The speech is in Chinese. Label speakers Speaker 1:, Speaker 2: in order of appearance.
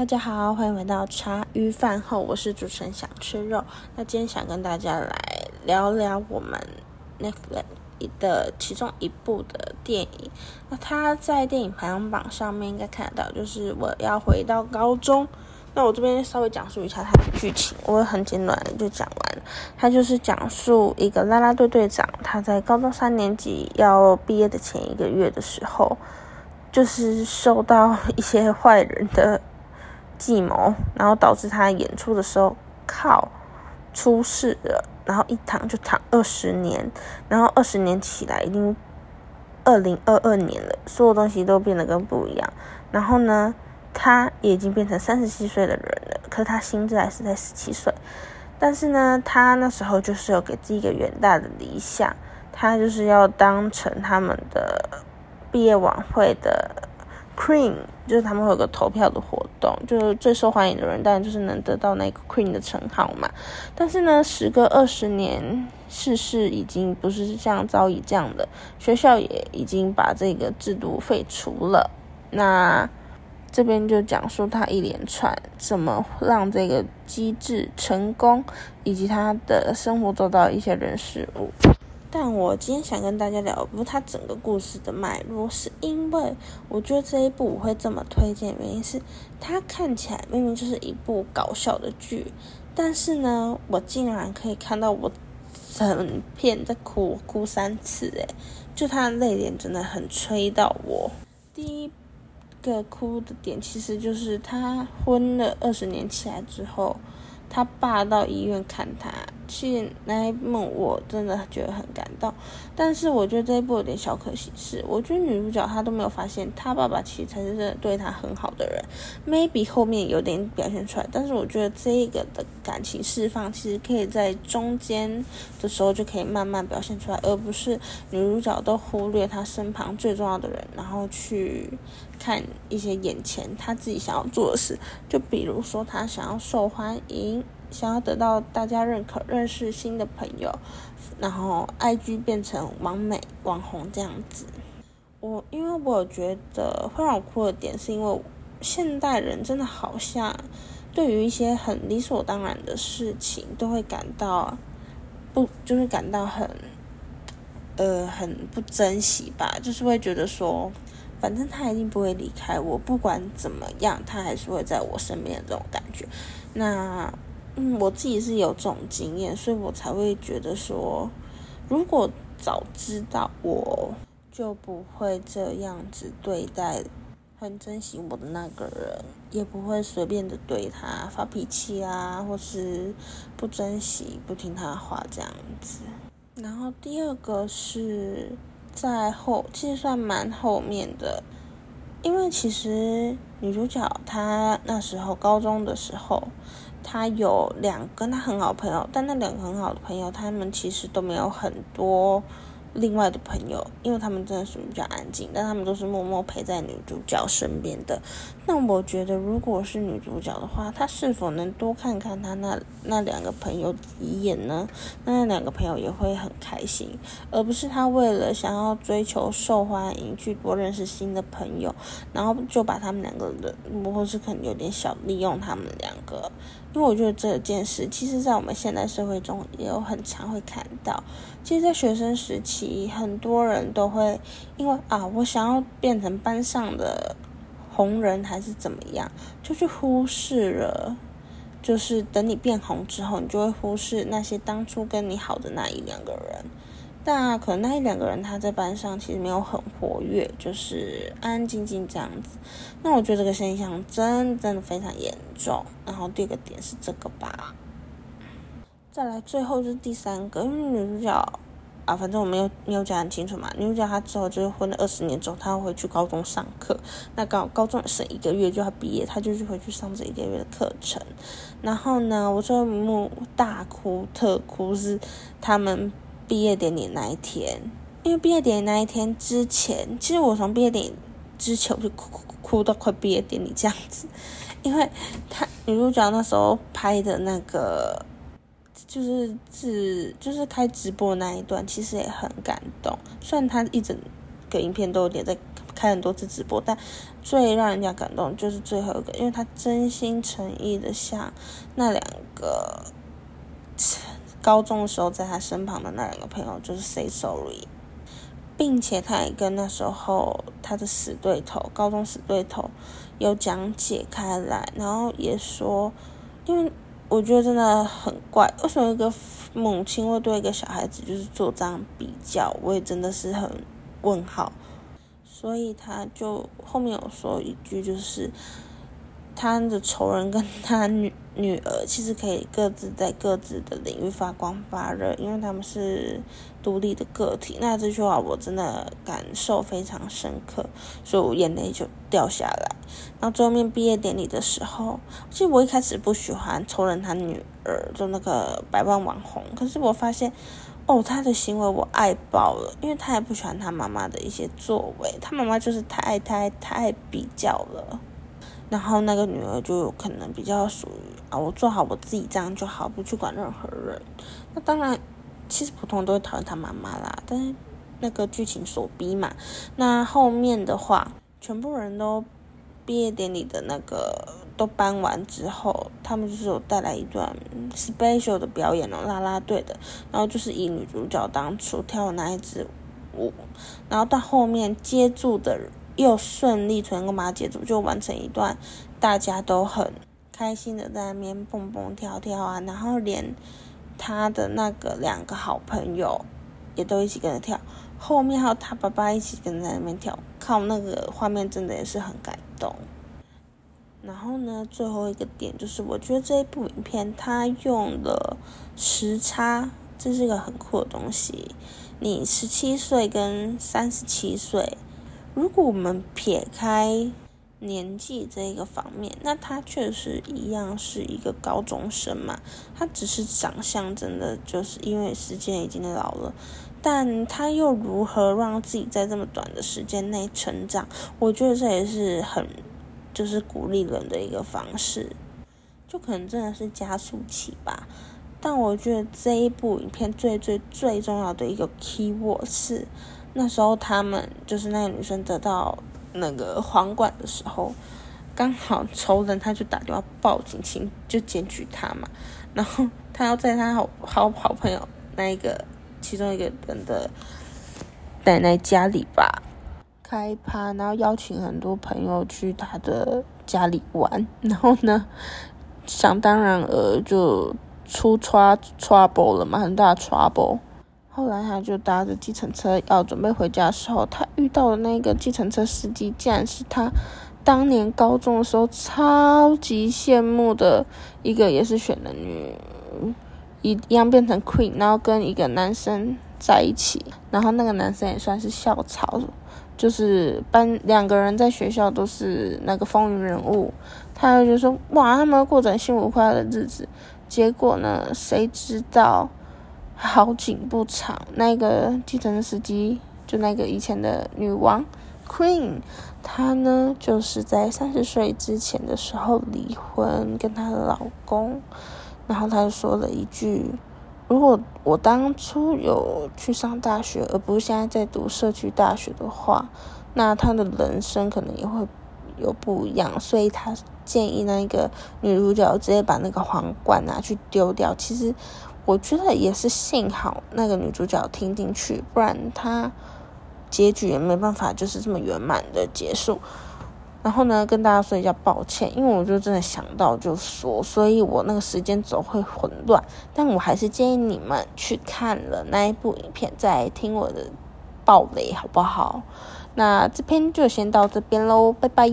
Speaker 1: 大家好，欢迎回到茶余饭后，我是主持人想吃肉。那今天想跟大家来聊聊我们 Netflix 的其中一部的电影。那它在电影排行榜上面应该看得到，就是我要回到高中。那我这边稍微讲述一下它的剧情，我很简短的就讲完。它就是讲述一个啦啦队队长，他在高中三年级要毕业的前一个月的时候，就是受到一些坏人的计谋，然后导致他演出的时候靠出事了，然后一躺就躺二十年，然后二十年起来已经二零二二年了，所有东西都变得跟不一样。然后呢？他也已经变成三十七岁的人了，可是他心智还是在十七岁。但是呢，他那时候就是有给自己一个远大的理想，他就是要当成他们的毕业晚会的 queen，就是他们会有个投票的活动，就是最受欢迎的人当然就是能得到那个 queen 的称号嘛。但是呢，时隔二十年，世事已经不是像早已这样的，学校也已经把这个制度废除了。那这边就讲述他一连串怎么让这个机制成功，以及他的生活做到一些人事物。但我今天想跟大家聊，不是他整个故事的脉络，是因为我觉得这一部我会这么推荐，原因是它看起来明明就是一部搞笑的剧，但是呢，我竟然可以看到我整片在哭哭三次，诶，就他的泪点真的很吹到我。第一。个哭的点其实就是他昏了二十年起来之后，他爸到医院看他。其实那一幕我真的觉得很感动，但是我觉得这一部有点小可惜，是我觉得女主角她都没有发现，她爸爸其实才是真的对她很好的人。Maybe 后面有点表现出来，但是我觉得这个的感情释放其实可以在中间的时候就可以慢慢表现出来，而不是女主角都忽略她身旁最重要的人，然后去看一些眼前她自己想要做的事，就比如说她想要受欢迎。想要得到大家认可，认识新的朋友，然后 I G 变成完美网红这样子。我因为我觉得会让我哭的点，是因为现代人真的好像对于一些很理所当然的事情，都会感到不，就是感到很呃很不珍惜吧，就是会觉得说，反正他一定不会离开我，不管怎么样，他还是会在我身边的这种感觉。那。嗯，我自己是有这种经验，所以我才会觉得说，如果早知道，我就不会这样子对待很珍惜我的那个人，也不会随便的对他发脾气啊，或是不珍惜、不听他话这样子。然后第二个是在后，其实算蛮后面的，因为其实女主角她那时候高中的时候。他有两个他很好朋友，但那两个很好的朋友，他们其实都没有很多另外的朋友，因为他们真的是比较安静，但他们都是默默陪在女主角身边的。那我觉得，如果是女主角的话，她是否能多看看她那那两个朋友几眼呢？那两个朋友也会很开心，而不是她为了想要追求受欢迎去多认识新的朋友，然后就把他们两个人，或是可能有点小利用他们两个。因为我觉得这件事，其实，在我们现代社会中也有很常会看到。其实，在学生时期，很多人都会因为啊，我想要变成班上的红人，还是怎么样，就去忽视了。就是等你变红之后，你就会忽视那些当初跟你好的那一两个人。但可能那一两个人他在班上其实没有很活跃，就是安安静静这样子。那我觉得这个现象真真的非常严重。然后第二个点是这个吧。再来最后就是第三个，因为女主角啊，反正我没有没有讲很清楚嘛。女主角她之后就是混了二十年之后，她会回去高中上课。那高高中剩一个月就要毕业，她就去回去上这一个月的课程。然后呢，我最后一幕大哭特哭是他们。毕业典礼那一天，因为毕业典礼那一天之前，其实我从毕业典礼之前我就哭哭哭到快毕业典礼这样子，因为他女主角那时候拍的那个就是自就是开直播那一段，其实也很感动。虽然他一整个影片都有点在开很多次直播，但最让人家感动就是最后一个，因为他真心诚意的向那两个高中的时候在他身旁的那两个朋友就是 say sorry，并且他也跟那时候他的死对头，高中死对头有讲解开来，然后也说，因为我觉得真的很怪，为什么一个母亲会对一个小孩子就是做这样比较，我也真的是很问号。所以他就后面有说一句，就是他的仇人跟他女女儿其实可以各自在各自的领域发光发热，因为他们是独立的个体。那这句话我真的感受非常深刻，所以我眼泪就掉下来。然后最后面毕业典礼的时候，其实我一开始不喜欢仇人他女儿，就那个百万网红，可是我发现。哦，他的行为我爱爆了，因为他也不喜欢他妈妈的一些作为，他妈妈就是太爱太太爱比较了，然后那个女儿就可能比较属于啊，我做好我自己这样就好，不去管任何人。那当然，其实普通人都会讨厌他妈妈啦，但是那个剧情所逼嘛。那后面的话，全部人都毕业典礼的那个。都搬完之后，他们就是有带来一段 special 的表演哦，啦啦队的，然后就是以女主角当初跳的那一支舞，然后到后面接住的人又顺利成功把它接住，就完成一段大家都很开心的在那边蹦蹦跳跳啊，然后连他的那个两个好朋友也都一起跟着跳，后面还有他爸爸一起跟在那边跳，靠那个画面真的也是很感动。然后呢，最后一个点就是，我觉得这一部影片它用了时差，这是一个很酷的东西。你十七岁跟三十七岁，如果我们撇开年纪这一个方面，那他确实一样是一个高中生嘛。他只是长相真的就是因为时间已经老了，但他又如何让自己在这么短的时间内成长？我觉得这也是很。就是鼓励人的一个方式，就可能真的是加速器吧。但我觉得这一部影片最最最重要的一个 key word 是，那时候他们就是那个女生得到那个皇冠的时候，刚好仇人他就打电话报警，请就检举他嘛。然后他要在他好好好朋友那一个其中一个人的奶奶家里吧。开趴，然后邀请很多朋友去他的家里玩，然后呢，想当然呃就出 trouble 了嘛，很大 trouble。后来他就搭着计程车要准备回家的时候，他遇到的那个计程车司机，竟然是他当年高中的时候超级羡慕的一个，也是选的女一一样变成 queen，然后跟一个男生在一起，然后那个男生也算是校草。就是班两个人在学校都是那个风云人物，他就说哇，他们过着幸福快乐的日子。结果呢，谁知道好景不长，那个计程车司机就那个以前的女王 Queen，她呢就是在三十岁之前的时候离婚，跟她的老公，然后她就说了一句。如果我当初有去上大学，而不是现在在读社区大学的话，那她的人生可能也会有不一样。所以她建议那个女主角直接把那个皇冠拿去丢掉。其实我觉得也是幸好那个女主角听进去，不然她结局也没办法就是这么圆满的结束。然后呢，跟大家说一下抱歉，因为我就真的想到就说，所以我那个时间轴会混乱。但我还是建议你们去看了那一部影片，再听我的暴雷，好不好？那这篇就先到这边喽，拜拜。